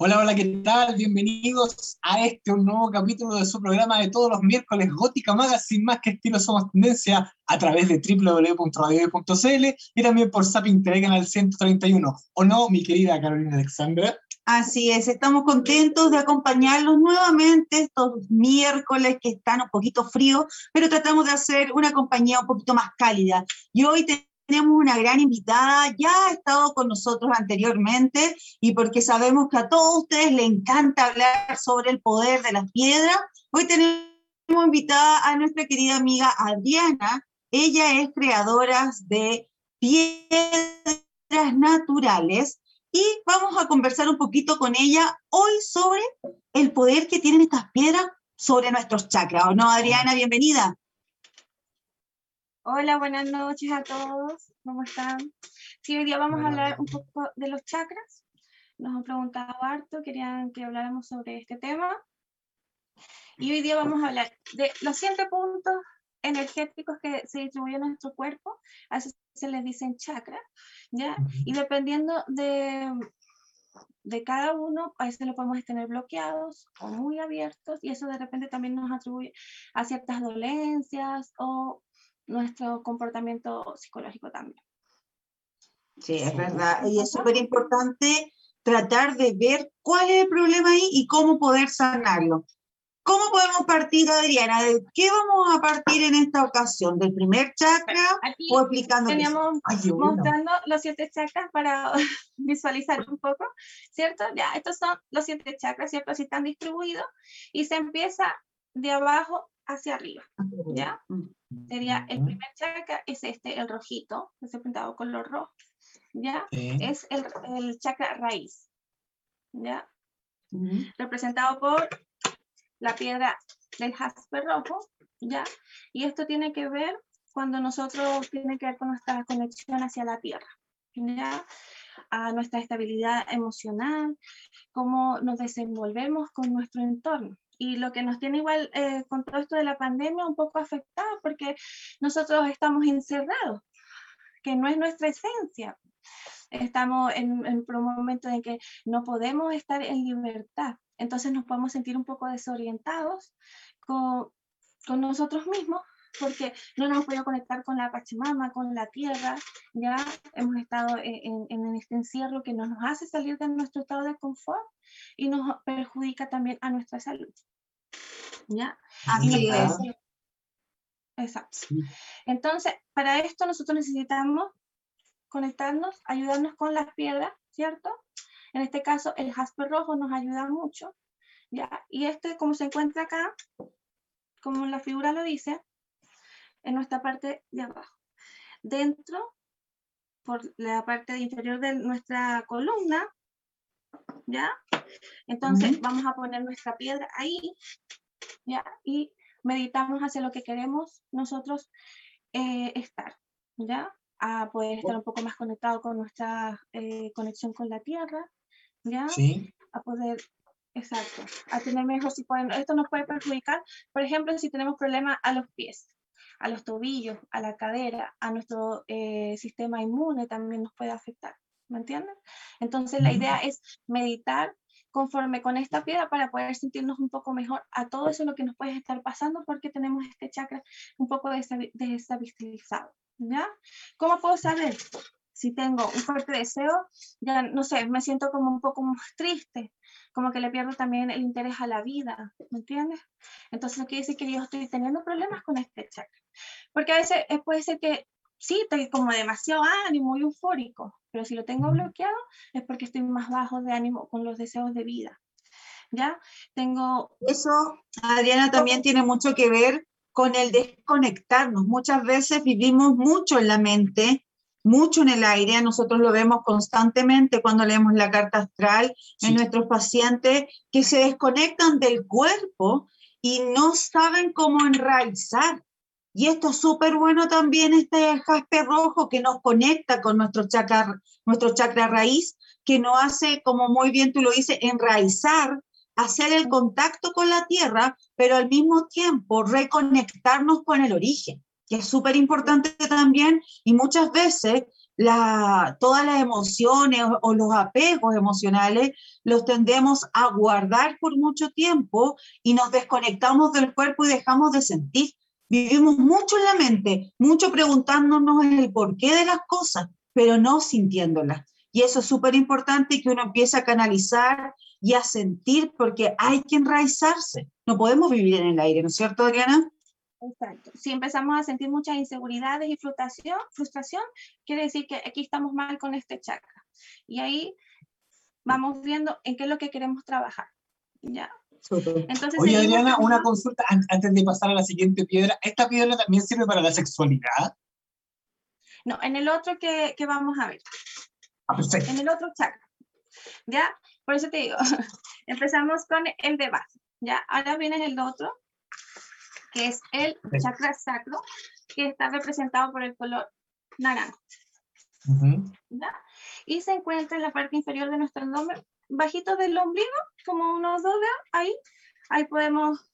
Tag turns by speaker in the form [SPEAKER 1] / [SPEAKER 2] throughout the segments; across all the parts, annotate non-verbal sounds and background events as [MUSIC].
[SPEAKER 1] Hola, hola, ¿qué tal? Bienvenidos a este un nuevo capítulo de su programa de todos los miércoles, Gótica Magazine, más que estilo somos tendencia, a través de www.radio.cl y también por Zapping Canal 131. ¿O no, mi querida Carolina Alexandra?
[SPEAKER 2] Así es, estamos contentos de acompañarlos nuevamente estos miércoles que están un poquito fríos, pero tratamos de hacer una compañía un poquito más cálida. Y hoy tenemos una gran invitada, ya ha estado con nosotros anteriormente y porque sabemos que a todos ustedes les encanta hablar sobre el poder de las piedras, hoy tenemos invitada a nuestra querida amiga Adriana. Ella es creadora de piedras naturales y vamos a conversar un poquito con ella hoy sobre el poder que tienen estas piedras sobre nuestros chakras. ¿O no, Adriana? Bienvenida.
[SPEAKER 3] Hola, buenas noches a todos. ¿Cómo están? Sí, hoy día vamos a hablar un poco de los chakras. Nos han preguntado harto, querían que habláramos sobre este tema. Y hoy día vamos a hablar de los siete puntos energéticos que se distribuyen en nuestro cuerpo. A eso se les dicen chakras, ¿ya? Y dependiendo de, de cada uno, a veces lo podemos tener bloqueados o muy abiertos y eso de repente también nos atribuye a ciertas dolencias o nuestro comportamiento psicológico también.
[SPEAKER 2] Sí, es verdad. Y es súper importante tratar de ver cuál es el problema ahí y cómo poder sanarlo. ¿Cómo podemos partir, Adriana? ¿De qué vamos a partir en esta ocasión? ¿Del primer chakra o explicando?
[SPEAKER 3] Teníamos mostrando los siete chakras para [LAUGHS] visualizar un poco, ¿cierto? Ya, estos son los siete chakras, ¿cierto? Así están distribuidos y se empieza de abajo hacia arriba, ¿ya? Sería el primer chakra, es este, el rojito, ese pintado color rojo, ¿ya? Es el, el, chakra raíz, ¿ya? Representado por la piedra del jaspe rojo, ¿ya? Y esto tiene que ver cuando nosotros, tiene que ver con nuestra conexión hacia la tierra, ¿ya? A nuestra estabilidad emocional, cómo nos desenvolvemos con nuestro entorno, y lo que nos tiene igual eh, con todo esto de la pandemia un poco afectado porque nosotros estamos encerrados, que no es nuestra esencia. Estamos en, en un momento en que no podemos estar en libertad, entonces nos podemos sentir un poco desorientados con, con nosotros mismos porque no nos hemos podido conectar con la Pachamama, con la tierra, ya hemos estado en, en, este encierro que nos hace salir de nuestro estado de confort y nos perjudica también a nuestra salud. ¿Ya? Así es. Exacto. Entonces, para esto nosotros necesitamos conectarnos, ayudarnos con las piedras, ¿cierto? En este caso, el jaspe rojo nos ayuda mucho, ¿ya? Y este, como se encuentra acá, como la figura lo dice, en nuestra parte de abajo. Dentro, por la parte inferior de nuestra columna, ¿ya? Entonces vamos a poner nuestra piedra ahí, ¿ya? Y meditamos hacia lo que queremos nosotros eh, estar, ¿ya? A poder estar un poco más conectado con nuestra eh, conexión con la tierra, ¿ya? Sí. A poder, exacto, a tener mejor, si pueden, esto nos puede perjudicar, por ejemplo, si tenemos problemas a los pies, a los tobillos, a la cadera, a nuestro eh, sistema inmune también nos puede afectar. ¿me entienden? Entonces la idea es meditar conforme con esta piedra para poder sentirnos un poco mejor a todo eso lo que nos puede estar pasando porque tenemos este chakra un poco desestabilizado, ¿ya? ¿Cómo puedo saber? Si tengo un fuerte deseo, ya no sé, me siento como un poco más triste, como que le pierdo también el interés a la vida, ¿me entiendes? Entonces quiere decir que yo estoy teniendo problemas con este chakra. Porque a veces eh, puede ser que sí, estoy como demasiado ánimo, muy eufórico, pero si lo tengo bloqueado es porque estoy más bajo de ánimo con los deseos de vida. ¿Ya? Tengo...
[SPEAKER 2] Eso, Adriana, también tiene mucho que ver con el desconectarnos. Muchas veces vivimos mucho en la mente, mucho en el aire, nosotros lo vemos constantemente cuando leemos la carta astral en nuestros pacientes que se desconectan del cuerpo y no saben cómo enraizar. Y esto es súper bueno también, este jaspe rojo que nos conecta con nuestro chakra, nuestro chakra raíz, que nos hace, como muy bien tú lo dices, enraizar, hacer el contacto con la tierra, pero al mismo tiempo reconectarnos con el origen, que es súper importante también y muchas veces la, todas las emociones o, los apegos emocionales los tendemos a guardar por mucho tiempo y nos desconectamos del cuerpo y dejamos de sentir. Vivimos mucho en la mente, mucho preguntándonos el porqué de las cosas, pero no sintiéndolas. Y eso es súper importante que uno empiece a canalizar y a sentir porque hay que enraizarse. No podemos vivir en el aire, ¿no es cierto, Adriana?
[SPEAKER 3] Exacto. Si empezamos a sentir muchas inseguridades y frustración, frustración, quiere decir que aquí estamos mal con este chakra. Y ahí vamos viendo en qué es lo que queremos trabajar. ¿Ya? [LAUGHS]
[SPEAKER 1] Entonces, Oye, Adriana, una consulta antes de pasar a la siguiente piedra. ¿Esta piedra también sirve para la sexualidad?
[SPEAKER 3] No, en el otro que, que vamos a ver.
[SPEAKER 1] Ah,
[SPEAKER 3] en el otro chakra. ¿Ya? Por eso te digo, [LAUGHS] empezamos con el de base. ¿Ya? Ahora viene el otro, que es el chakra sacro, que está representado por el color naranja. Y se encuentra en la parte inferior de nuestro abdomen, bajito del ombligo, como unos dos dedos, ahí, ahí podemos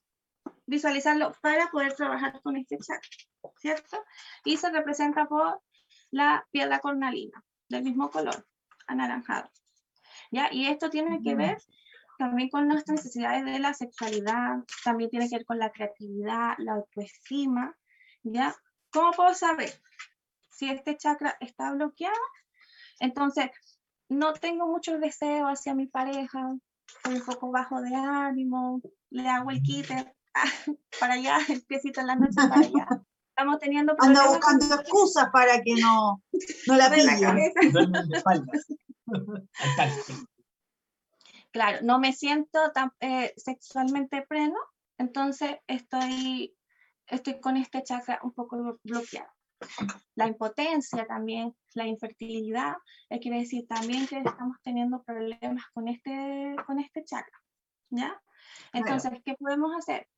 [SPEAKER 3] visualizarlo para poder trabajar con este chakra, ¿cierto? Y se representa por la piedra cornalina, del mismo color, anaranjado. ¿Ya? Y esto tiene que ver también con nuestras necesidades de la sexualidad, también tiene que ver con la creatividad, la autoestima, ¿ya? ¿Cómo puedo saber si este chakra está bloqueado? Entonces, no tengo mucho deseo hacia mi pareja, estoy un poco bajo de ánimo, le hago el quite [LAUGHS] para allá, el piecito en la noche para allá. Estamos teniendo
[SPEAKER 2] Anda buscando excusas para que no, no la [LAUGHS] pillen. [LAUGHS]
[SPEAKER 3] claro, no me siento tan eh, sexualmente pleno, entonces estoy, estoy con este chakra un poco bloqueado. La impotencia también, la infertilidad, eh, quiere decir también que estamos teniendo problemas con este, con este chakra, ¿ya? Entonces, ¿qué podemos hacer?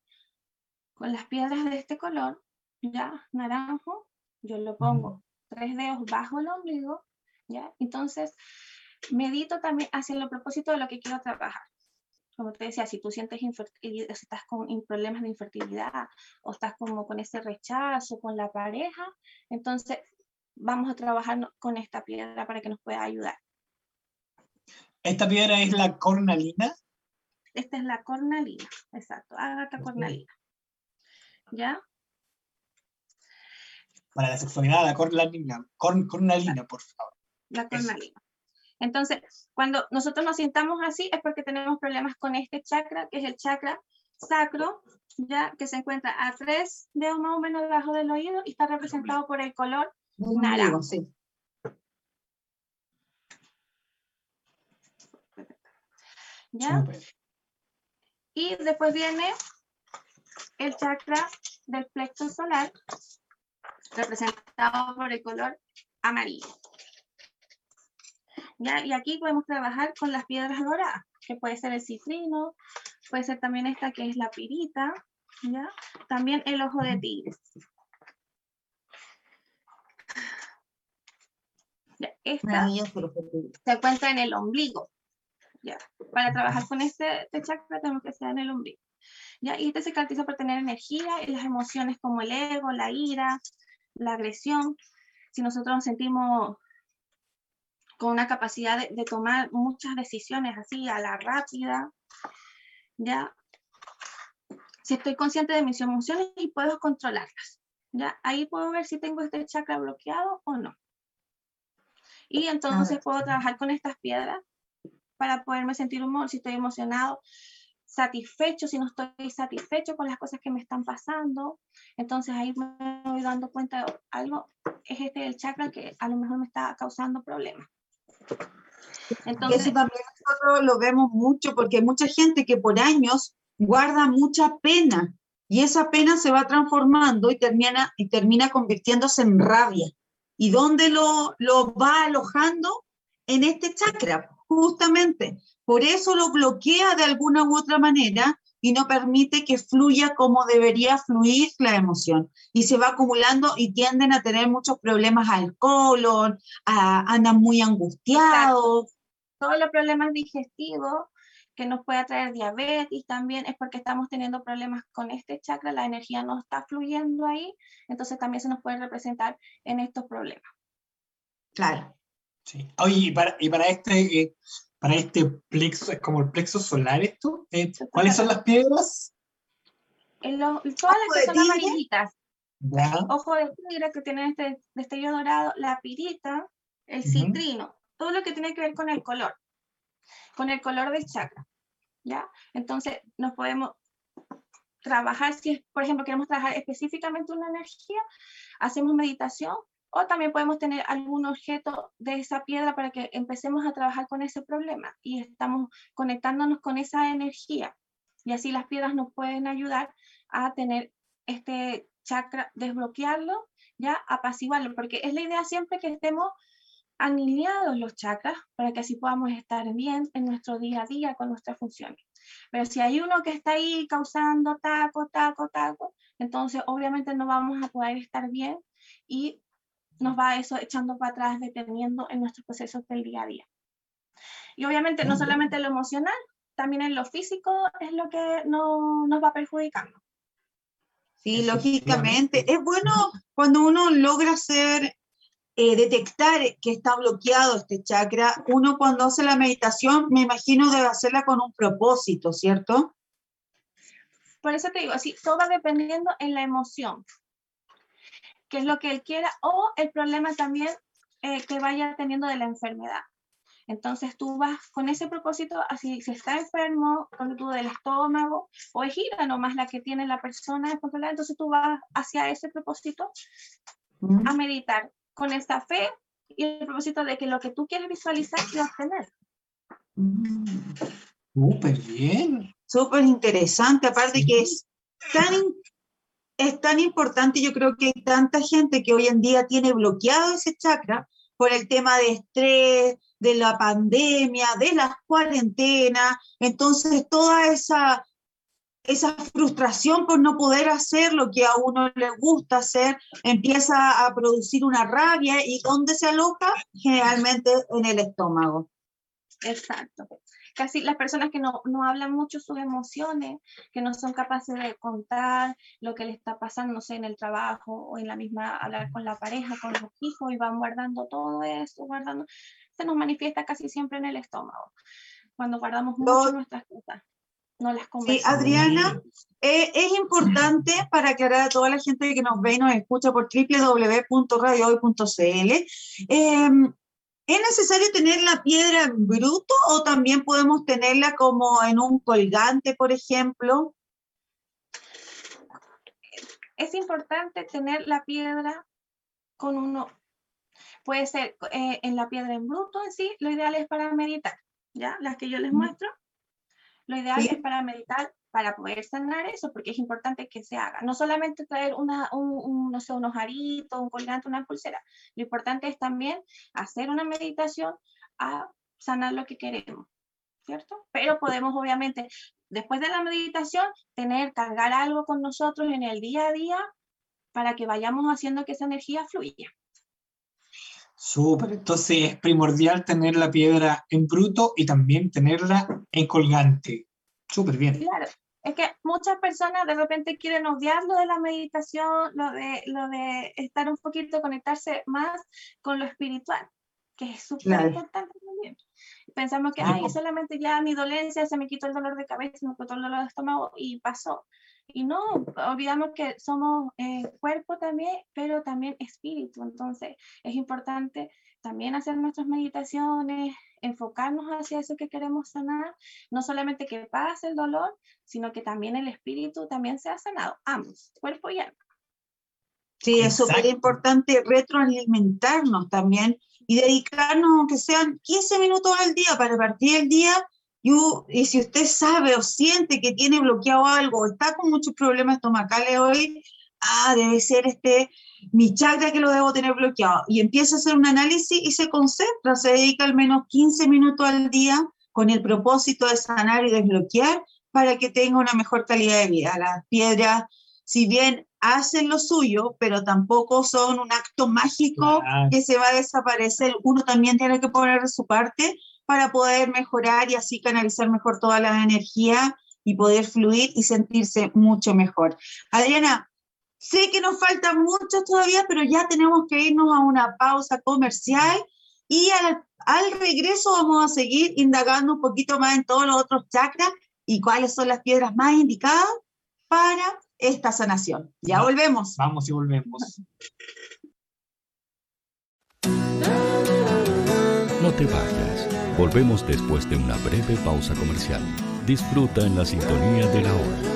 [SPEAKER 3] Con las piedras de este color, ya, naranjo, yo lo pongo tres dedos bajo el ombligo, ¿ya? Entonces, medito también hacia el propósito de lo que quiero trabajar. Como te decía, si tú sientes infertilidad, si estás con problemas de infertilidad o estás como con ese rechazo con la pareja, entonces vamos a trabajar con esta piedra para que nos pueda ayudar.
[SPEAKER 1] ¿Esta piedra es la cornalina?
[SPEAKER 3] Esta es la cornalina, exacto, ágata cornalina. ¿Ya?
[SPEAKER 1] Para la sexualidad, la cornalina, cornalina, por favor.
[SPEAKER 3] La cornalina. Entonces, cuando nosotros nos sintamos así es porque tenemos problemas con este chakra, que es el chakra sacro, ya que se encuentra a tres dedos más o menos debajo del oído y está representado por el color naranja. ¿Ya? Y después viene el chakra del plexo solar, representado por el color amarillo. Y aquí podemos trabajar con las piedras doradas, que puede ser el cifrino, puede ser también esta que es la pirita, ¿ya? También el ojo de tigre. esta se encuentra en el ombligo. ¿ya? Para trabajar con este, este, chakra tenemos que ser en el ombligo. ¿ya? Y este se caracteriza por tener energía y las emociones como el ego, la ira, la agresión. Si nosotros nos sentimos con una capacidad de, tomar muchas decisiones así a la rápida, ¿ya? Si estoy consciente de mis emociones y puedo controlarlas, ¿ya? Ahí puedo ver si tengo este chakra bloqueado o no. Y entonces puedo trabajar con estas piedras para poderme sentir humor, si estoy emocionado, satisfecho, si no estoy satisfecho con las cosas que me están pasando. Entonces ahí me voy dando cuenta de algo, es este el chakra que a lo mejor me está causando problemas.
[SPEAKER 2] Entonces, Eso también nosotros lo vemos mucho porque hay mucha gente que por años guarda mucha pena y esa pena se va transformando y termina, y termina convirtiéndose en rabia. ¿Y dónde lo, lo va alojando? En este chakra, justamente. Por eso lo bloquea de alguna u otra manera y no permite que fluya como debería fluir la emoción. Y se va acumulando y tienden a tener muchos problemas al colon, andan muy angustiados.
[SPEAKER 3] Todos los problemas digestivos que nos puede traer diabetes también es porque estamos teniendo problemas con este chakra, la energía no está fluyendo ahí, entonces también se nos puede representar en estos problemas.
[SPEAKER 2] Claro.
[SPEAKER 1] Sí. Oye, y para, y para este, eh, para este plexo, es como el plexo solar esto, eh, ¿cuáles son las piedras?
[SPEAKER 3] En lo- todas las
[SPEAKER 2] Ojo
[SPEAKER 3] que
[SPEAKER 2] de
[SPEAKER 3] son
[SPEAKER 2] tigre.
[SPEAKER 3] amarillitas,
[SPEAKER 1] Ya.
[SPEAKER 3] ojo de tigre que tienen este destello dorado, la pirita, el citrino, todo lo que tiene que ver con el color, con el color del chakra, ¿ya? Entonces, nos podemos trabajar, si es, por ejemplo, queremos trabajar específicamente una energía, hacemos meditación, o también podemos tener algún objeto de esa piedra para que empecemos a trabajar con ese problema y estamos conectándonos con esa energía. Y así las piedras nos pueden ayudar a tener este chakra, desbloquearlo, ya apaciguarlo, porque es la idea siempre que estemos alineados los chakras para que así podamos estar bien en nuestro día a día con nuestras funciones. Pero si hay uno que está ahí causando taco, taco, taco, entonces obviamente no vamos a poder estar bien y nos va eso echando para atrás, deteniendo en nuestros procesos del día a día. Y obviamente no solamente lo emocional, también en lo físico es lo que no, nos va perjudicando.
[SPEAKER 2] Sí, lógicamente. Es bueno cuando uno logra hacer, eh, detectar que está bloqueado este chakra. Uno cuando hace la meditación, me imagino debe hacerla con un propósito, ¿cierto?
[SPEAKER 3] Por eso te digo, así, todo va dependiendo en la emoción, que es lo que él quiera, o el problema también eh, que vaya teniendo de la enfermedad. Entonces tú vas con ese propósito, así si está enfermo, con tú del estómago, o es ira nomás la que tiene la persona descontrolada, entonces tú vas hacia ese propósito a meditar con esa fe y el propósito de que lo que tú quieres visualizar y obtener.
[SPEAKER 2] Mm.
[SPEAKER 1] Súper bien.
[SPEAKER 2] Súper interesante, aparte
[SPEAKER 1] Sí.
[SPEAKER 2] que es tan, es tan importante, yo creo que hay tanta gente que hoy en día tiene bloqueado ese chakra por el tema de estrés, de la pandemia, de las cuarentenas, entonces toda esa, esa frustración por no poder hacer lo que a uno le gusta hacer empieza a producir una rabia y ¿dónde se aloja? Generalmente en el estómago.
[SPEAKER 3] Exacto. Casi las personas que no, no hablan mucho sus emociones, que no son capaces de contar lo que les está pasando, no sé, en el trabajo o en la misma, hablar con la pareja, con los hijos, y van guardando todo eso, guardando, se nos manifiesta casi siempre en el estómago, cuando guardamos mucho nuestras cosas, no las
[SPEAKER 2] Sí. Adriana, eh, es importante para aclarar a toda la gente que nos ve y nos escucha por www.radiohoy.cl. eh, ¿Es necesario tener la piedra en bruto o también podemos tenerla como en un colgante, por ejemplo?
[SPEAKER 3] es importante tener la piedra con uno, puede ser eh, en la piedra en bruto en sí, lo ideal es para meditar, ¿ya? Las que yo les muestro, lo ideal
[SPEAKER 2] Sí.
[SPEAKER 3] es para meditar, para poder sanar eso, porque es importante que se haga. No solamente traer una, un, un, no sé, unos aritos, un colgante, una pulsera, lo importante es también hacer una meditación a sanar lo que queremos, ¿cierto? Pero podemos obviamente, después de la meditación, tener, cargar algo con nosotros en el día a día para que vayamos haciendo que esa energía fluya.
[SPEAKER 1] Súper. Entonces es primordial tener la piedra en bruto y también tenerla en colgante. Súper bien.
[SPEAKER 3] Claro, es que muchas personas de repente quieren odiar lo de la meditación, lo de, lo de estar un poquito, conectarse más con lo espiritual, que es súper
[SPEAKER 2] Claro.
[SPEAKER 3] importante también. Pensamos que, ay, solamente ya mi dolencia, se me quitó el dolor de cabeza, se me quitó el dolor de estómago y pasó. Y no, olvidamos que somos eh, cuerpo también, pero también espíritu. Entonces, es importante también hacer nuestras meditaciones, enfocarnos hacia eso que queremos sanar, no solamente que pase el dolor, sino que también el espíritu también sea sanado, ambos, cuerpo y alma.
[SPEAKER 2] Sí, es súper importante retroalimentarnos también y dedicarnos, aunque sean 15 minutos al día, para partir el día. Y, y si usted sabe o siente que tiene bloqueado algo, está con muchos problemas estomacales hoy, ah, debe ser este mi chakra que lo debo tener bloqueado. Y empieza a hacer un análisis y se concentra, se dedica al menos 15 minutos al día con el propósito de sanar y desbloquear para que tenga una mejor calidad de vida. Las piedras, si bien hacen lo suyo, pero tampoco son un acto mágico que se va a desaparecer. Uno también tiene que poner su parte para poder mejorar y así canalizar mejor toda la energía y poder fluir y sentirse mucho mejor. Adriana,
[SPEAKER 4] Sé que nos faltan muchos todavía, pero ya tenemos que irnos a una pausa comercial y al, al regreso vamos a seguir indagando un poquito más en todos los otros chakras y cuáles son las piedras más indicadas para esta sanación. Ya volvemos.
[SPEAKER 5] Vamos y volvemos.
[SPEAKER 6] No te vayas. Volvemos después de una breve pausa comercial. Disfruta en la sintonía de la hora.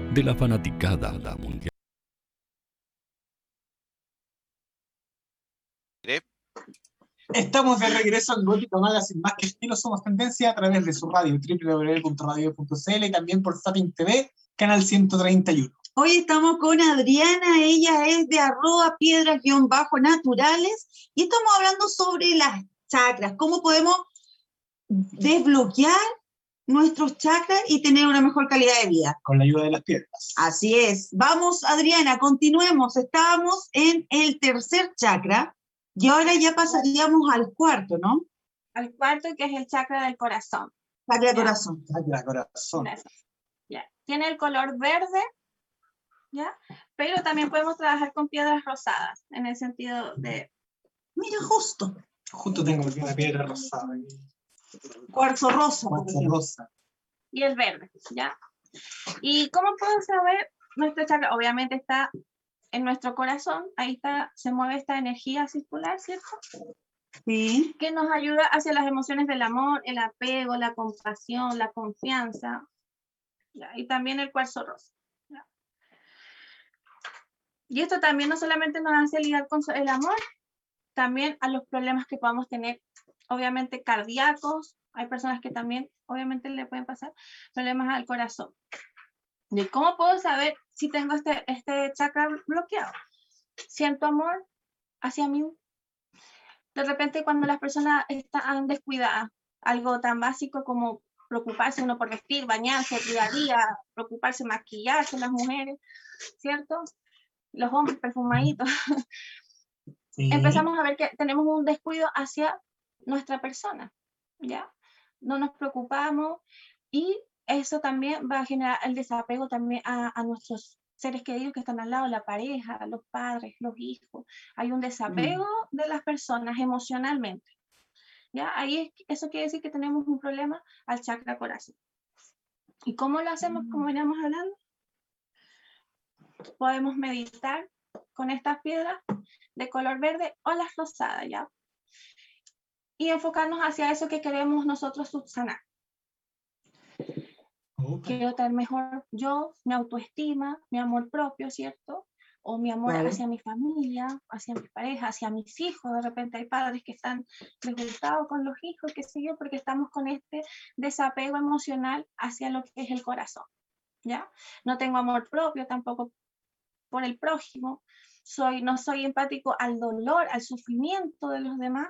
[SPEAKER 6] de la fanaticada mundial.
[SPEAKER 1] Estamos de regreso en Gótica Magazine, más que estilo somos tendencia a través de su radio www.radio.cl y también por Zapping TV, canal 131.
[SPEAKER 2] Hoy estamos con Adriana, ella es de arroba piedras-naturales y estamos hablando sobre las chakras, cómo podemos desbloquear nuestros chakras y tener una mejor calidad de vida.
[SPEAKER 1] Con la ayuda de las piedras.
[SPEAKER 2] Así es. Vamos, Adriana, continuemos. Estábamos en el tercer chakra y ahora ya pasaríamos al cuarto, ¿no?
[SPEAKER 3] Al cuarto, que es el chakra del corazón.
[SPEAKER 2] Chakra del corazón.
[SPEAKER 1] Chakra del corazón.
[SPEAKER 3] Ya. Tiene el color verde, ¿ya? Pero también podemos trabajar con piedras rosadas, en el sentido de...
[SPEAKER 2] Mira, justo.
[SPEAKER 1] Justo tengo aquí una piedra rosada.
[SPEAKER 2] Cuarzo rosa.
[SPEAKER 1] Cuarzo rosa.
[SPEAKER 3] Y el verde, ¿ya? ¿Y cómo puedo saber nuestro chakra? Obviamente está en nuestro corazón, ahí está, se mueve esta energía circular, ¿cierto?
[SPEAKER 2] Sí.
[SPEAKER 3] Que nos ayuda hacia las emociones del amor, el apego, la compasión, la confianza. Y también el cuarzo rosa. Y esto también no solamente nos hace lidiar con el amor, también a los problemas que podamos tener obviamente cardíacos, hay personas que también obviamente le pueden pasar problemas al corazón. ¿De cómo puedo saber si tengo este, este chakra bloqueado? Siento amor hacia mí. De repente cuando las personas están descuidadas, algo tan básico como preocuparse uno por vestir, bañarse día a día, preocuparse, maquillarse las mujeres, ¿cierto? Los hombres perfumaditos. Empezamos a ver que tenemos un descuido hacia nuestra persona, ¿ya? No nos preocupamos y eso también va a generar el desapego también a, nuestros seres queridos que están al lado, la pareja, los padres, los hijos. Hay un desapego mm. de las personas emocionalmente. ¿Ya? Ahí eso quiere decir que tenemos un problema al chakra corazón. ¿Y cómo lo hacemos? Como mm. veníamos hablando. Podemos meditar con estas piedras de color verde o las rosadas, ¿ya? Y enfocarnos hacia eso que queremos nosotros subsanar. Quiero estar mejor yo, mi autoestima, mi amor propio, ¿cierto? O mi amor hacia mi familia, hacia mi pareja, hacia mis hijos. De repente hay padres que están desgustados con los hijos, qué sé yo, porque estamos con este desapego emocional hacia lo que es el corazón. ¿Ya? No tengo amor propio tampoco por el prójimo. Soy, no soy empático al dolor, al sufrimiento de los demás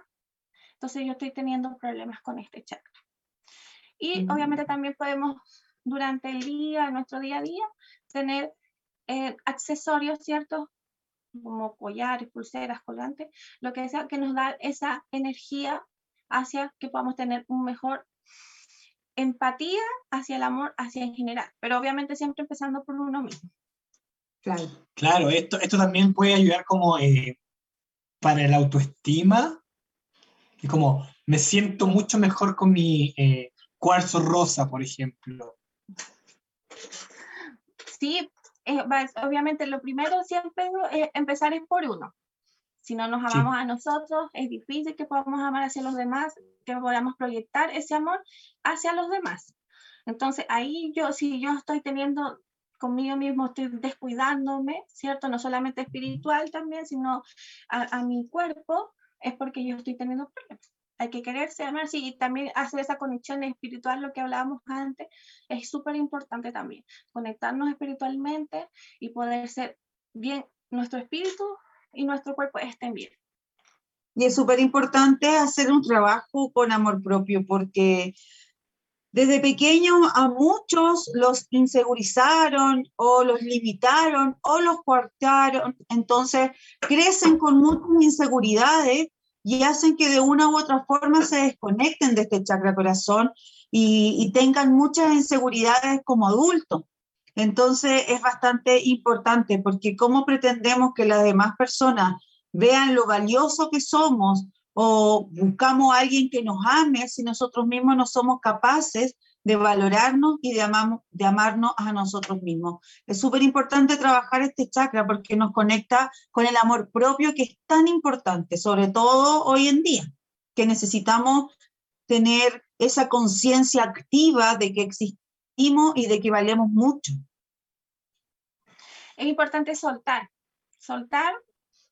[SPEAKER 3] entonces yo estoy teniendo problemas con este chakra. Y obviamente también podemos durante el día, nuestro día a día, tener eh, accesorios, ¿cierto? Como collares, pulseras, colgantes, lo que sea, que nos da esa energía hacia que podamos tener un mejor empatía hacia el amor, hacia en general, pero obviamente siempre empezando por uno mismo.
[SPEAKER 1] Claro. Claro, esto, esto también puede ayudar como eh, para la autoestima, y como me siento mucho mejor con mi eh, cuarzo rosa, por ejemplo.
[SPEAKER 3] Sí, eh, obviamente lo primero siempre es empezar es por uno. Si no nos amamos a nosotros, es difícil que podamos amar hacia los demás, que podamos proyectar ese amor hacia los demás. Entonces, ahí yo, si yo estoy teniendo conmigo mismo, estoy descuidándome, ¿cierto? No solamente espiritual también, sino a, a mi cuerpo, es porque yo estoy teniendo problemas hay que quererse, amarse y también hacer esa conexión espiritual, lo que hablábamos antes, es súper importante también. Conectarnos espiritualmente y poder ser bien, nuestro espíritu y nuestro cuerpo estén bien.
[SPEAKER 2] Y es súper importante hacer un trabajo con amor propio porque desde pequeño a muchos los insegurizaron o los limitaron o los coartaron, entonces crecen con muchas inseguridades y hacen que de una u otra forma se desconecten de este chakra corazón y, tengan muchas inseguridades como adultos. Entonces es bastante importante porque cómo pretendemos que las demás personas vean lo valioso que somos o buscamos a alguien que nos ame si nosotros mismos no somos capaces de valorarnos y de, de amarnos a nosotros mismos. Es súper importante trabajar este chakra porque nos conecta con el amor propio que es tan importante, sobre todo hoy en día, que necesitamos tener esa conciencia activa de que existimos y de que valemos mucho.
[SPEAKER 3] Es importante soltar, soltar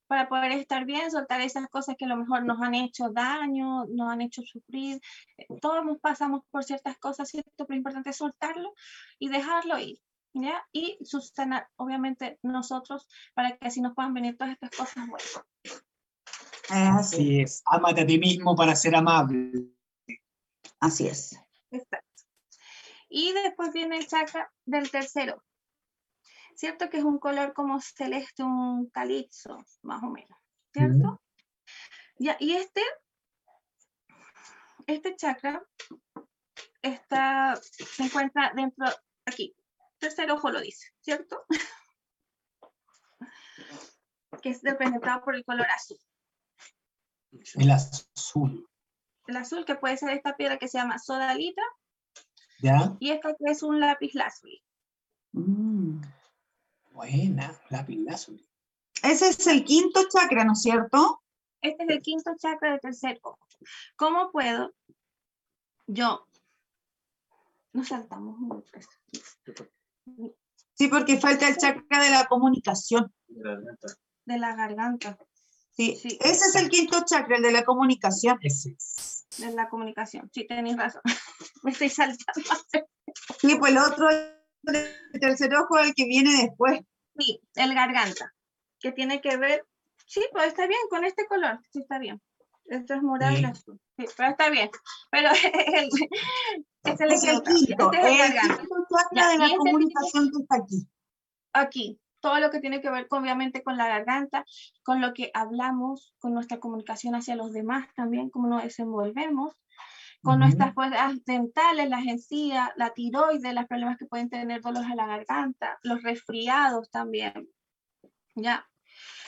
[SPEAKER 3] para poder estar bien, soltar esas cosas que a lo mejor nos han hecho daño, nos han hecho sufrir. Eh, todos pasamos por ciertas cosas, ¿cierto? Pero es importante soltarlo y dejarlo ir. ¿Ya? Y sustanar, obviamente, nosotros para que así nos puedan venir todas estas cosas buenas.
[SPEAKER 1] Así es, ámate a ti mismo para ser amable.
[SPEAKER 2] Así es.
[SPEAKER 3] Exacto. Y después viene el chakra del tercero, ¿cierto? Que es un color como celeste, un calipso, más o menos, ¿cierto? Ya, y este, este chakra está, se encuentra dentro, aquí, tercer ojo lo dice, ¿cierto? [LAUGHS] que es representado por el color azul.
[SPEAKER 1] El azul.
[SPEAKER 3] El azul, que puede ser esta piedra que se llama sodalita.
[SPEAKER 1] ¿Ya?
[SPEAKER 3] Y esta que es un lápiz lazuli.
[SPEAKER 1] Mm. Buena, lápiz lazuli.
[SPEAKER 2] Ese es el quinto chakra, ¿no es cierto?
[SPEAKER 3] Este es el quinto chakra del tercer ojo. ¿Cómo puedo yo? Nos saltamos mucho.
[SPEAKER 2] Sí, porque falta el chakra de la comunicación.
[SPEAKER 3] De la garganta.
[SPEAKER 2] Sí, ese es el quinto chakra, el de la comunicación.
[SPEAKER 1] Ese
[SPEAKER 3] es. De la comunicación, sí, tenéis razón. [LAUGHS] Me estoy saltando.
[SPEAKER 2] Sí, pues el otro el tercer ojo el que viene después.
[SPEAKER 3] Sí, el garganta, que tiene que ver, sí, pues está bien con este color, sí está bien. Esto es morado y azul. Sí, pero está bien. Pero [LAUGHS] el, es el,
[SPEAKER 2] es el quinto, este es el, el de la comunicación que está aquí.
[SPEAKER 3] Aquí, todo lo que tiene que ver obviamente con la garganta, con lo que hablamos, con nuestra comunicación hacia los demás también, cómo nos desenvolvemos, con nuestras cuerdas dentales, las encías, la tiroides, los problemas que pueden tener dolores a la garganta, los resfriados también. ¿Ya?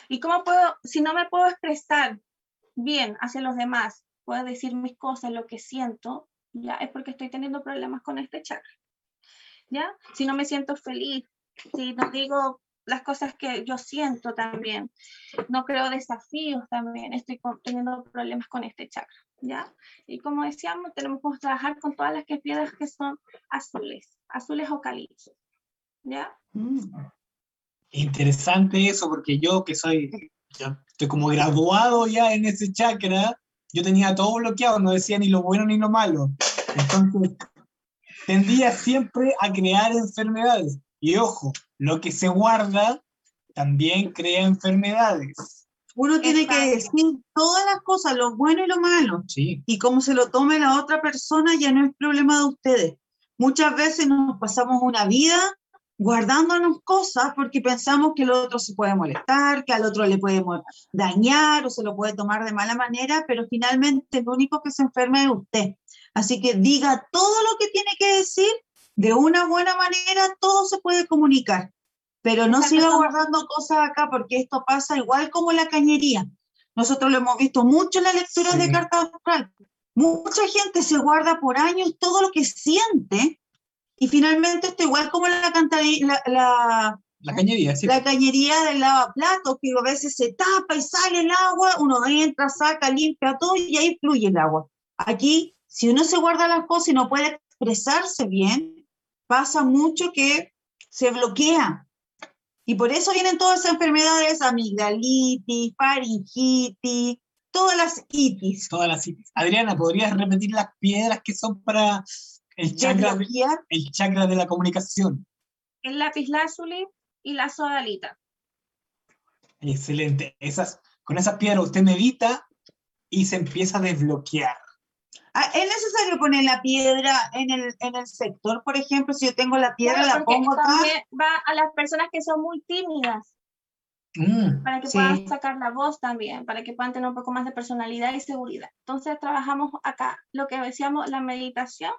[SPEAKER 3] ¿Y cómo puedo, si no me puedo expresar bien hacia los demás, puedo decir mis cosas, lo que siento, ya es porque estoy teniendo problemas con este chakra. ¿Ya? Si no me siento feliz, si no digo las cosas que yo siento también, no creo desafíos también, estoy teniendo problemas con este chakra. ¿Ya? Y como decíamos, tenemos que trabajar con todas las que piedras que son azules, azules o calipsos, ¿ya? Mm.
[SPEAKER 1] Interesante eso, porque yo que soy, estoy como graduado ya en ese chakra, yo tenía todo bloqueado, no decía ni lo bueno ni lo malo. Entonces, tendía siempre a crear enfermedades. Y ojo, lo que se guarda también crea enfermedades.
[SPEAKER 2] Uno tiene que decir todas las cosas, lo bueno y lo malo. Y cómo se lo tome la otra persona ya no es problema de ustedes. Muchas veces nos pasamos una vida guardándonos cosas porque pensamos que el otro se puede molestar, que al otro le puede dañar o se lo puede tomar de mala manera, pero finalmente el único que se enferma es usted. Así que diga todo lo que tiene que decir de una buena manera, todo se puede comunicar, pero no siga guardando cosas acá porque esto pasa igual como la cañería. Nosotros lo hemos visto mucho en la lectura de carta astral. Mucha gente se guarda por años todo lo que siente y finalmente esto igual como la, la, la,
[SPEAKER 1] la cañería, sí.
[SPEAKER 2] La cañería del lavaplato, que a veces se tapa y sale el agua, uno entra, saca, limpia todo y ahí fluye el agua. Aquí, si uno se guarda las cosas y no puede expresarse bien, pasa mucho que se bloquea. Y por eso vienen todas esas enfermedades, amigdalitis, faringitis, todas las itis.
[SPEAKER 1] Todas las itis. Adriana, ¿podrías repetir las piedras que son para el chakra, el chakra de la comunicación.
[SPEAKER 3] El lápiz lazuli y la sodalita.
[SPEAKER 1] Excelente. Esas, con esas piedras usted medita y se empieza a desbloquear.
[SPEAKER 2] Ah, ¿Es necesario poner la piedra en el, en el sector? Por ejemplo, si yo tengo la piedra, la pongo acá.
[SPEAKER 3] Va a las personas que son muy tímidas. Mm, para que puedan sacar la voz también, para que puedan tener un poco más de personalidad y seguridad. Entonces trabajamos acá lo que decíamos, la meditación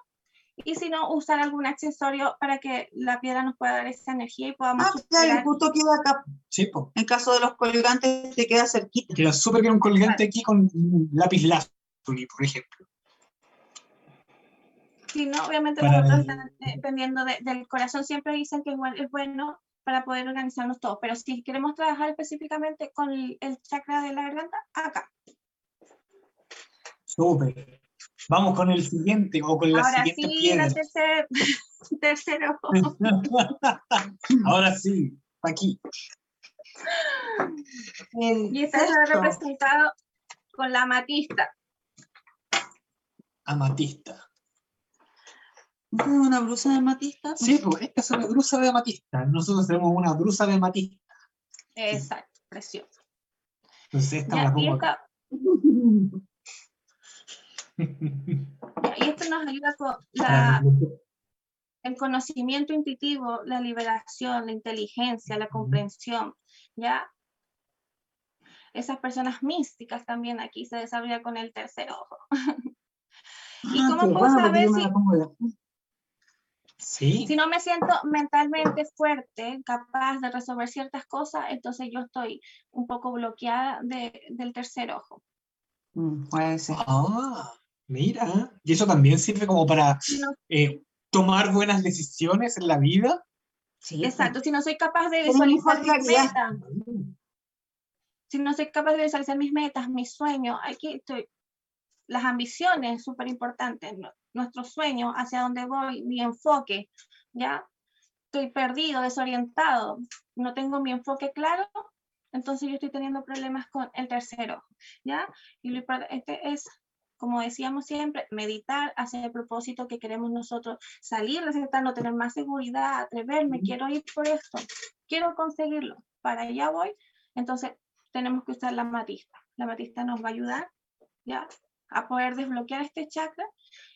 [SPEAKER 3] y si no, usar algún accesorio para que la piedra nos pueda dar esa energía y podamos...
[SPEAKER 2] Ah, claro, justo queda acá.
[SPEAKER 1] Sí, po.
[SPEAKER 2] En caso de los colgantes, te queda cerquita.
[SPEAKER 1] Queda súper bien un colgante aquí con lápiz láser, por ejemplo.
[SPEAKER 3] Sí, no, obviamente nosotros estamos dependiendo del corazón, siempre dicen que es bueno para poder organizarnos todos, pero si queremos trabajar específicamente con el, el chakra de la garganta, acá.
[SPEAKER 1] Súper. Vamos con el siguiente o con la
[SPEAKER 3] Ahora
[SPEAKER 1] siguiente
[SPEAKER 3] sí,
[SPEAKER 1] piedra.
[SPEAKER 3] Tercer, [LAUGHS] tercero. [LAUGHS]
[SPEAKER 1] Ahora sí, aquí.
[SPEAKER 3] y está representado con la amatista.
[SPEAKER 1] Amatista.
[SPEAKER 2] ¿Una brusa de amatista?
[SPEAKER 1] Sí, pues esta es una brusa de amatista. Nosotros tenemos una brusa de amatista.
[SPEAKER 3] Exacto, precioso.
[SPEAKER 1] Entonces esta la pongo.
[SPEAKER 3] Y esto nos ayuda con el conocimiento intuitivo, la liberación, la inteligencia, la comprensión, ¿ya? Esas personas místicas también aquí se desarrolla con el tercer ojo. [LAUGHS] ¿Y ah, cómo puedo saber si, si no me siento mentalmente fuerte, capaz de resolver ciertas cosas, entonces yo estoy un poco bloqueada de, del tercer ojo?
[SPEAKER 2] Mm, puede ser.
[SPEAKER 1] Ah. Mira, y eso también sirve como para eh, tomar buenas decisiones en la vida.
[SPEAKER 3] Sí, exacto. Si no soy capaz de visualizar mis metas, si no soy capaz de visualizar mis metas, mis sueños, aquí estoy. Las ambiciones, súper importantes, nuestro sueño, hacia dónde voy, mi enfoque, ¿ya? Estoy perdido, desorientado, no tengo mi enfoque claro, entonces yo estoy teniendo problemas con el tercero, ¿ya? Y lo este es como decíamos siempre, meditar hacia el propósito que queremos nosotros, salir de no tener más seguridad, atreverme, quiero ir por esto, quiero conseguirlo, para allá voy, entonces tenemos que usar la matista. La matista nos va a ayudar ya a poder desbloquear este chakra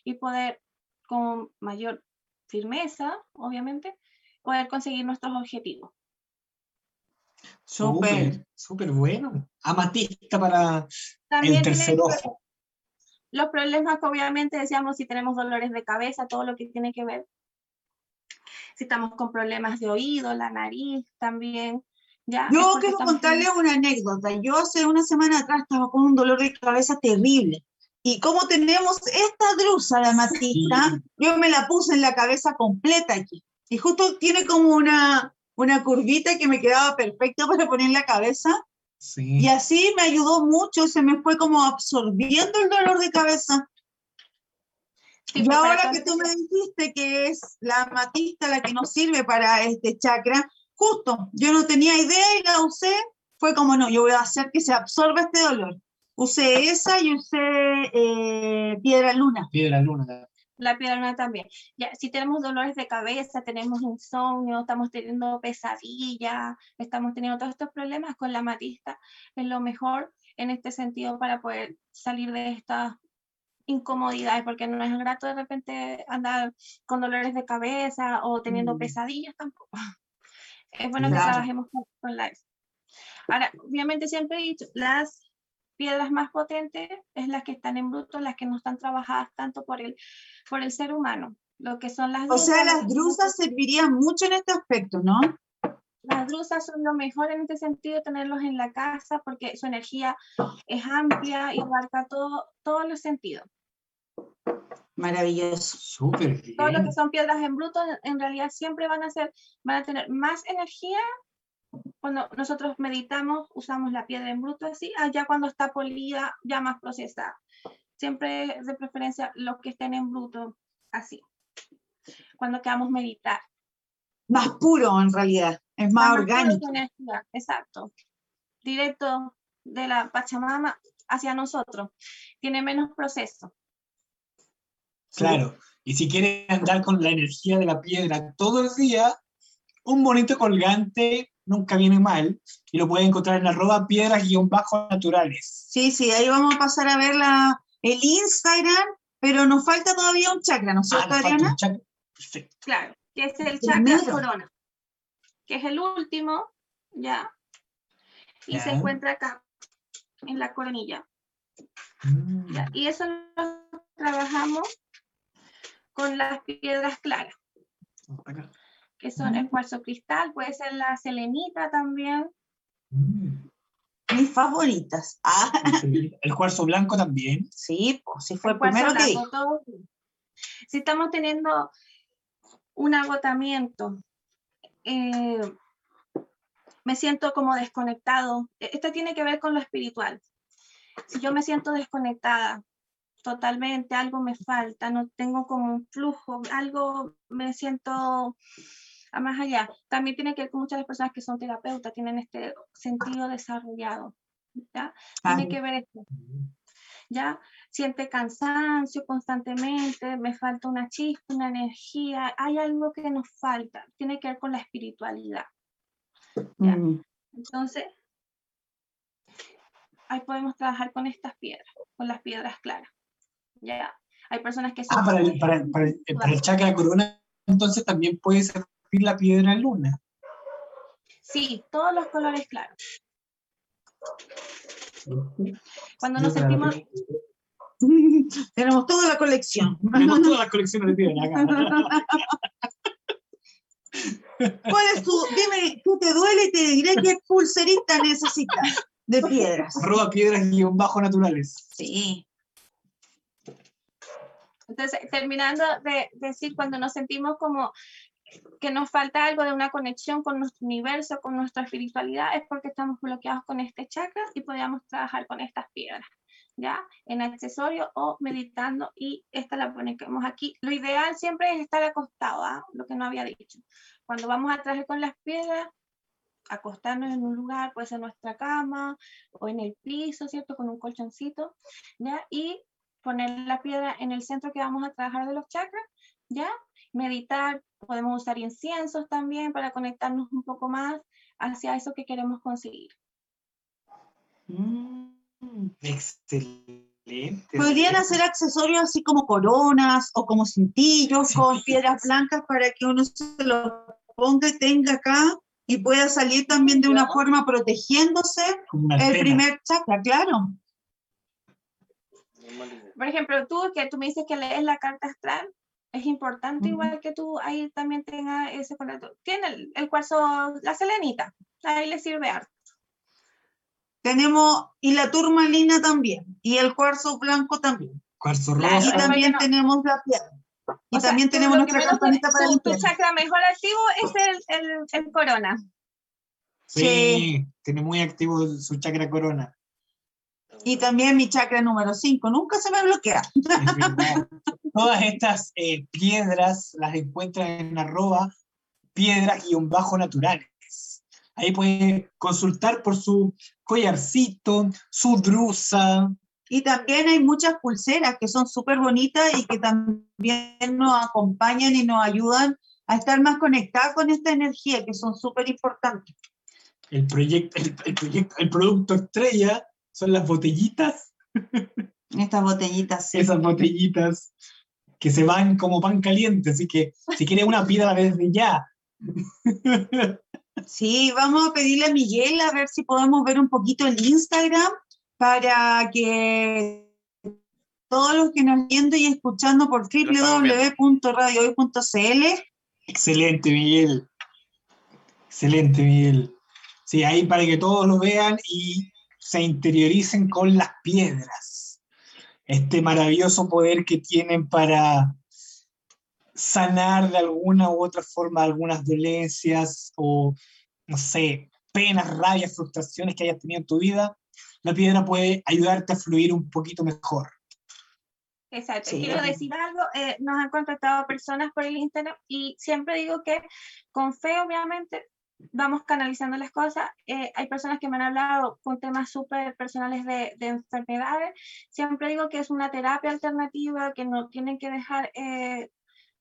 [SPEAKER 3] y poder con mayor firmeza, obviamente, poder conseguir nuestros objetivos.
[SPEAKER 1] Súper, súper bueno. Amatista para el tercer ojo.
[SPEAKER 3] Los problemas que obviamente decíamos si tenemos dolores de cabeza, todo lo que tiene que ver. Si estamos con problemas de oído, la nariz también. ¿ya?
[SPEAKER 2] Yo quiero contarles una anécdota. Yo hace una semana atrás estaba con un dolor de cabeza terrible. Y como tenemos esta drusa de amatista, yo me la puse en la cabeza completa aquí. Y justo tiene como una, una curvita que me quedaba perfecta para poner en la cabeza. Y así me ayudó mucho, se me fue como absorbiendo el dolor de cabeza. y pues, ahora que tú me dijiste que es la amatista la que nos sirve para este chakra, justo, yo no tenía idea y la usé, fue como, no, yo voy a hacer que se absorba este dolor. Usé esa y usé eh, piedra luna.
[SPEAKER 1] Piedra luna.
[SPEAKER 3] La pierna también. Ya, si tenemos dolores de cabeza, tenemos insomnio, estamos teniendo pesadillas, estamos teniendo todos estos problemas con la matista, es lo mejor en este sentido para poder salir de estas incomodidades, porque no es grato de repente andar con dolores de cabeza o teniendo mm. pesadillas tampoco. [LAUGHS] Es bueno que trabajemos con, con Ahora, obviamente siempre he dicho, las piedras más potentes es las que están en bruto, las que no están trabajadas tanto por el, por el ser humano. Lo que son las
[SPEAKER 2] o sea, las drusas servirían mucho en este aspecto, ¿no?
[SPEAKER 3] Las drusas son lo mejor en este sentido, tenerlos en la casa, porque su energía es amplia y abarca todo, todos los sentidos.
[SPEAKER 2] Maravilloso.
[SPEAKER 1] Súper bien.
[SPEAKER 3] Todo lo que son piedras en bruto, en realidad siempre van a ser, van a tener más energía cuando nosotros meditamos, usamos la piedra en bruto así, allá cuando está polida, ya más procesada. Siempre de preferencia los que estén en bruto así, cuando queramos meditar.
[SPEAKER 2] Más puro en realidad, es más, orgánico.
[SPEAKER 3] exacto. Directo de la Pachamama hacia nosotros. Tiene menos proceso.
[SPEAKER 1] Claro, y si quieren andar con la energía de la piedra todo el día, un bonito colgante nunca viene mal, y lo pueden encontrar en arroba piedras-naturales.
[SPEAKER 2] Sí, sí, ahí vamos a pasar a ver la, el Instagram, pero nos falta todavía un chakra, ¿no es cierto, ah, Adriana?
[SPEAKER 3] Perfecto. Claro, que es el chakra corona, que es el último, ya, y se encuentra acá, en la coronilla. Mm. y eso lo trabajamos con las piedras claras que son el cuarzo cristal, puede ser la selenita también.
[SPEAKER 2] Mm. Mis favoritas. [LAUGHS] Ah.
[SPEAKER 1] El cuarzo blanco también.
[SPEAKER 2] Sí, pues sí fue el, primero que
[SPEAKER 3] Si estamos teniendo un agotamiento, eh, me siento como desconectado. E, esto tiene que ver con lo espiritual. Si yo me siento desconectada totalmente, algo me falta, no tengo como un flujo, algo me siento más allá. También tiene que ver con muchas de las personas que son terapeutas, tienen este sentido desarrollado. ¿ya? Tiene que ver esto. ¿Ya? Siente cansancio constantemente, me falta una chispa, una energía, hay algo que nos falta, tiene que ver con la espiritualidad. Mm. Entonces, ahí podemos trabajar con estas piedras, con las piedras claras. ¿Ya? Hay personas que
[SPEAKER 1] son... Ah, para el, para, para, el, para el chakra corona, entonces también puede ser la piedra luna.
[SPEAKER 3] Sí, todos los colores claros. Cuando nos sentimos... [LAUGHS]
[SPEAKER 2] Tenemos toda la colección.
[SPEAKER 1] Tenemos toda la colección de piedras [LAUGHS]
[SPEAKER 2] ¿Cuál es tu? Dime, tú te duele y te diré qué pulserita necesitas de piedras.
[SPEAKER 1] Roba piedras y un bajo naturales.
[SPEAKER 2] Sí.
[SPEAKER 3] Entonces, terminando de decir, cuando nos sentimos como que nos falta algo de una conexión con nuestro universo, con nuestra espiritualidad, es porque estamos bloqueados con este chakra y podríamos trabajar con estas piedras, ¿ya? En accesorio o meditando y esta la ponemos aquí. Lo ideal siempre es estar acostado, ¿ah? lo que no había dicho. Cuando vamos a trabajar con las piedras, acostarnos en un lugar, puede ser nuestra cama o en el piso, ¿cierto? Con un colchoncito, ¿ya? Y poner la piedra en el centro que vamos a trabajar de los chakras, ¿ya? meditar, podemos usar inciensos también para conectarnos un poco más hacia eso que queremos conseguir.
[SPEAKER 1] Mm, excelente.
[SPEAKER 2] Podrían hacer accesorios así como coronas o como cintillos con piedras blancas para que uno se lo ponga y tenga acá y pueda salir también de una forma protegiéndose el primer chakra, claro.
[SPEAKER 3] Por ejemplo, tú que tú me dices que lees la carta astral, es importante igual que tú ahí también tenga ese contacto. Tiene el, cuarzo, la selenita, ahí le sirve harto.
[SPEAKER 2] Tenemos, y la turmalina también, y el cuarzo blanco también.
[SPEAKER 1] Cuarzo rojo.
[SPEAKER 2] Y también tenemos la piedra. Y también tenemos nuestra campanita para
[SPEAKER 3] el Tu chakra mejor activo es el, el, el corona.
[SPEAKER 1] Sí, tiene muy activo su chakra corona.
[SPEAKER 2] Y también mi chakra número 5, nunca se me bloquea. [LAUGHS]
[SPEAKER 1] Todas estas eh, piedras las encuentran en arroba piedras-naturales. Ahí pueden consultar por su collarcito, su drusa.
[SPEAKER 2] Y también hay muchas pulseras que son súper bonitas y que también nos acompañan y nos ayudan a estar más conectados con esta energía, que son súper importantes.
[SPEAKER 1] El, proyecto, el, proyecto, el producto estrella son las botellitas.
[SPEAKER 2] Estas botellitas, sí.
[SPEAKER 1] Esas botellitas que se van como pan caliente, así que si quieres una pídala desde ya.
[SPEAKER 2] Sí, vamos a pedirle a Miguel a ver si podemos ver un poquito el Instagram para que todos los que nos viendo y escuchando por www.radiohoy.cl.
[SPEAKER 1] Excelente, Miguel. Excelente, Miguel. Sí, ahí para que todos lo vean y se interioricen con las piedras. Este maravilloso poder que tienen para sanar de alguna u otra forma algunas dolencias o, no sé, penas, rabias, frustraciones que hayas tenido en tu vida, la piedra puede ayudarte a fluir un poquito mejor.
[SPEAKER 3] Exacto. Quiero decir algo, eh, nos han contactado personas por el Instagram y siempre digo que con fe, obviamente, vamos canalizando las cosas. Eh, hay personas que me han hablado con temas súper personales de, de, enfermedades. Siempre digo que es una terapia alternativa, que no tienen que dejar eh,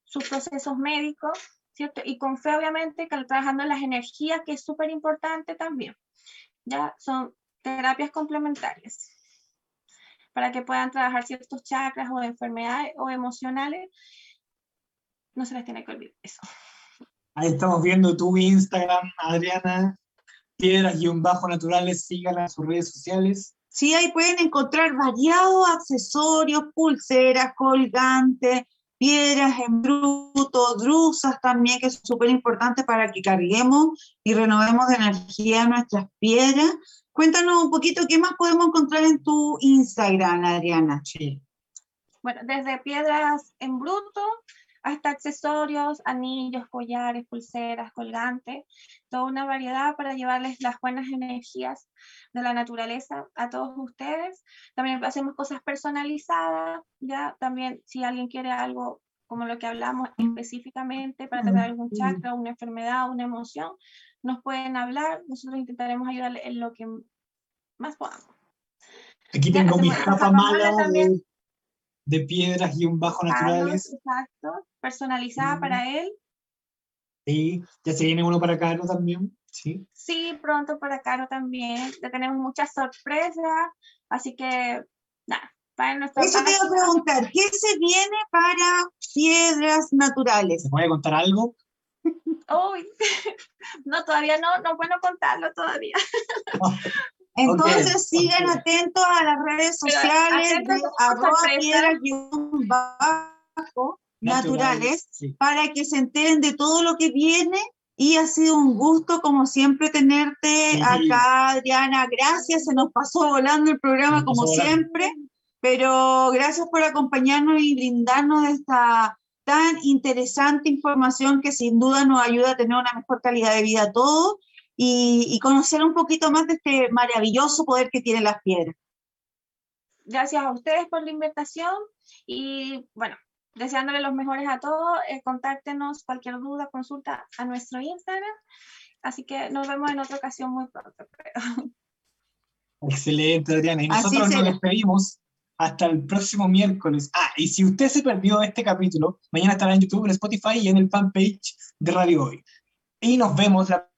[SPEAKER 3] sus procesos médicos, ¿cierto? Y con fe, obviamente, trabajando las energías, que es súper importante también. Ya son terapias complementarias para que puedan trabajar ciertos chakras o enfermedades o emocionales. No se les tiene que olvidar eso.
[SPEAKER 1] Ahí estamos viendo tu Instagram, Adriana. Piedras-bajo naturales, síganla en sus redes sociales.
[SPEAKER 2] Sí, ahí pueden encontrar variados accesorios, pulseras, colgantes, piedras en bruto, drusas también, que es súper importante para que carguemos y renovemos de energía nuestras piedras. Cuéntanos un poquito qué más podemos encontrar en tu Instagram, Adriana.
[SPEAKER 1] Sí.
[SPEAKER 3] Bueno, desde piedras en bruto hasta accesorios, anillos, collares, pulseras, colgantes, toda una variedad para llevarles las buenas energías de la naturaleza a todos ustedes. También hacemos cosas personalizadas, ya también si alguien quiere algo como lo que hablamos específicamente para tratar algún chakra, una enfermedad, una emoción, nos pueden hablar, nosotros intentaremos ayudarles en lo que más podamos.
[SPEAKER 1] Aquí tengo mi japa mala de, de, piedras y un bajo naturales.
[SPEAKER 3] Exacto, personalizada para él.
[SPEAKER 1] Sí, ya se viene uno para Caro también. Sí.
[SPEAKER 3] Sí, pronto para Caro también. Ya tenemos muchas sorpresas, así que nada. Para nuestra
[SPEAKER 2] Eso te iba a preguntar, ¿qué se viene para piedras naturales?
[SPEAKER 1] ¿Se puede contar algo? [LAUGHS]
[SPEAKER 3] Uy, [LAUGHS] no, todavía no, no puedo contarlo todavía. [LAUGHS]
[SPEAKER 2] Entonces okay. sigan atentos a las redes sociales de arroba piedras bajo naturales sí. para que se enteren de todo lo que viene y ha sido un gusto como siempre tenerte sí. acá Adriana gracias se nos pasó volando el programa como volando. siempre pero gracias por acompañarnos y brindarnos esta tan interesante información que sin duda nos ayuda a tener una mejor calidad de vida a todos y, y, conocer un poquito más de este maravilloso poder que tienen las piedras.
[SPEAKER 3] Gracias a ustedes por la invitación y bueno, deseándole los mejores a todos, eh, contáctenos cualquier duda, consulta a nuestro Instagram. Así que nos vemos en otra ocasión muy pronto. Creo.
[SPEAKER 1] Excelente, Adriana. Y nosotros nos despedimos hasta el próximo miércoles. Ah, y si usted se perdió este capítulo, mañana estará en YouTube, en Spotify y en el fanpage de Radio Hoy. Y nos vemos la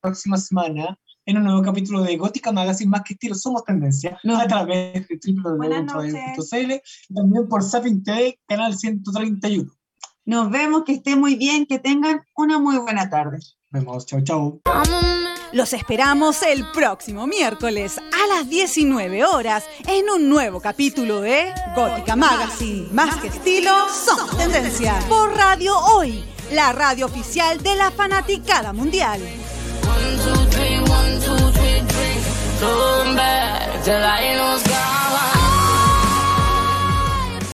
[SPEAKER 1] próxima semana en un nuevo capítulo de Gótica Magazine, más que estilo Somos Tendencia, no. a través de www.radio.cl y también por Zapping TV, canal 131.
[SPEAKER 2] Nos vemos, que esté muy bien, que tengan una muy buena tarde.
[SPEAKER 1] Nos vemos, chau, chau.
[SPEAKER 7] Los esperamos el próximo miércoles a las 19 horas en un nuevo capítulo de Gótica Magazine, más que estilo, somos tendencia, por Radio Hoy, la radio oficial de la fanaticada mundial. One, two, three, one, two, three, drink. Looking back, the light.